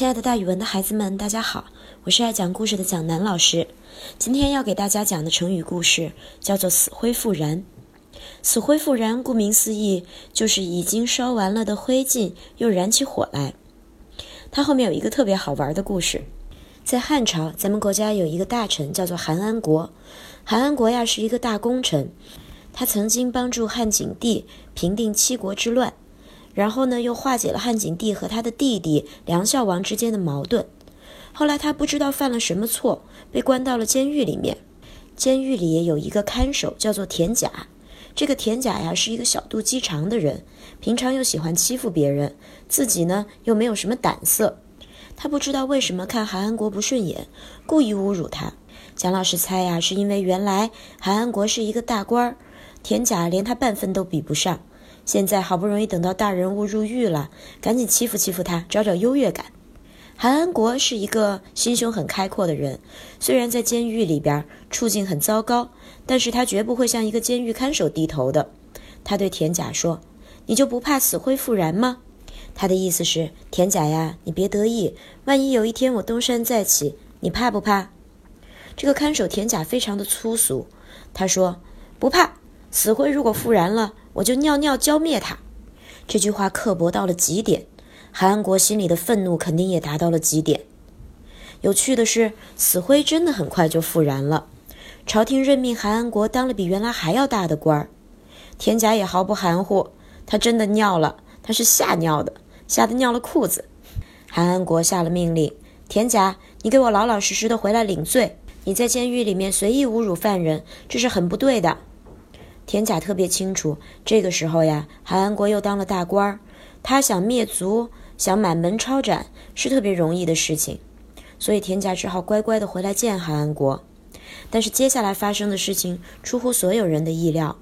亲爱的，大语文的孩子们，大家好，我是爱讲故事的蒋楠老师。今天要给大家讲的成语故事叫做“死灰复燃”。死灰复燃，顾名思义，就是已经烧完了的灰烬又燃起火来。它后面有一个特别好玩的故事，在汉朝，咱们国家有一个大臣叫做韩安国。韩安国呀是一个大功臣，他曾经帮助汉景帝平定七国之乱。然后呢，又化解了汉景帝和他的弟弟梁孝王之间的矛盾。后来他不知道犯了什么错，被关到了监狱里面。监狱里有一个看守，叫做田甲。这个田甲呀，是一个小肚鸡肠的人，平常又喜欢欺负别人，自己呢又没有什么胆色。他不知道为什么看韩安国不顺眼，故意侮辱他。蒋老师猜呀，是因为原来韩安国是一个大官儿，田甲连他半分都比不上。现在好不容易等到大人物入狱了，赶紧欺负欺负他，找找优越感。韩安国是一个心胸很开阔的人，虽然在监狱里边处境很糟糕，但是他绝不会向一个监狱看守低头的。他对田甲说：“你就不怕死灰复燃吗？”他的意思是，田甲呀，你别得意，万一有一天我东山再起，你怕不怕？这个看守田甲非常的粗俗，他说：“不怕，死灰如果复燃了。”我就尿尿浇灭他，这句话刻薄到了极点，韩安国心里的愤怒肯定也达到了极点。有趣的是，死灰真的很快就复燃了，朝廷任命韩安国当了比原来还要大的官儿。田甲也毫不含糊，他真的尿了，他是吓尿的，吓得尿了裤子。韩安国下了命令：田甲，你给我老老实实的回来领罪。你在监狱里面随意侮辱犯人，这是很不对的。田甲特别清楚，这个时候呀，韩安国又当了大官儿，他想灭族，想满门抄斩，是特别容易的事情，所以田甲只好乖乖的回来见韩安国。但是接下来发生的事情出乎所有人的意料，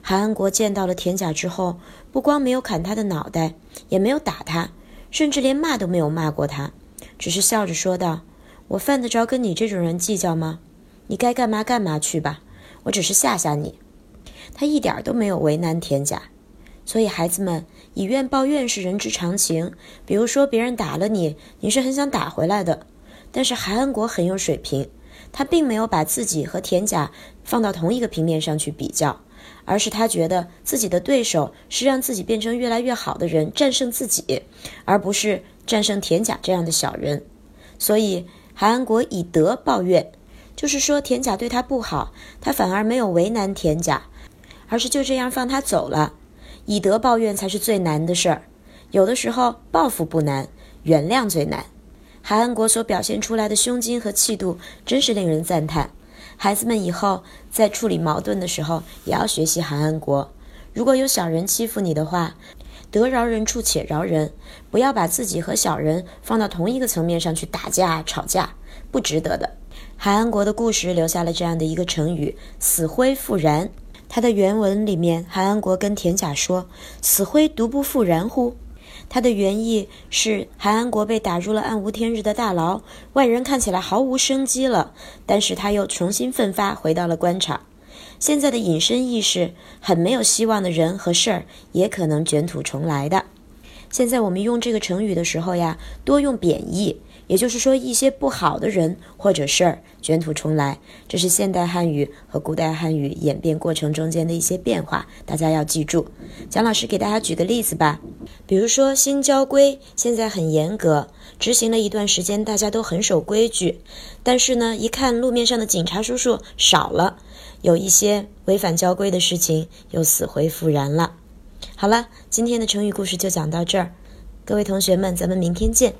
韩安国见到了田甲之后，不光没有砍他的脑袋，也没有打他，甚至连骂都没有骂过他，只是笑着说道：“我犯得着跟你这种人计较吗？你该干嘛干嘛去吧，我只是吓吓你。”他一点都没有为难田甲，所以孩子们以怨报怨是人之常情。比如说别人打了你，你是很想打回来的。但是韩安国很有水平，他并没有把自己和田甲放到同一个平面上去比较，而是他觉得自己的对手是让自己变成越来越好的人，战胜自己，而不是战胜田甲这样的小人。所以韩安国以德报怨，就是说田甲对他不好，他反而没有为难田甲。而是就这样放他走了，以德报怨才是最难的事儿。有的时候报复不难，原谅最难。韩安国所表现出来的胸襟和气度，真是令人赞叹。孩子们以后在处理矛盾的时候，也要学习韩安国。如果有小人欺负你的话，得饶人处且饶人，不要把自己和小人放到同一个层面上去打架吵架，不值得的。韩安国的故事留下了这样的一个成语：死灰复燃。他的原文里面，韩安国跟田甲说：“死灰独不复燃乎？”他的原意是韩安国被打入了暗无天日的大牢，外人看起来毫无生机了，但是他又重新奋发，回到了官场。现在的隐身意识，很没有希望的人和事儿，也可能卷土重来的。现在我们用这个成语的时候呀，多用贬义。也就是说，一些不好的人或者事儿卷土重来，这是现代汉语和古代汉语演变过程中间的一些变化，大家要记住。蒋老师给大家举个例子吧，比如说新交规现在很严格，执行了一段时间，大家都很守规矩，但是呢，一看路面上的警察叔叔少了，有一些违反交规的事情又死灰复燃了。好了，今天的成语故事就讲到这儿，各位同学们，咱们明天见。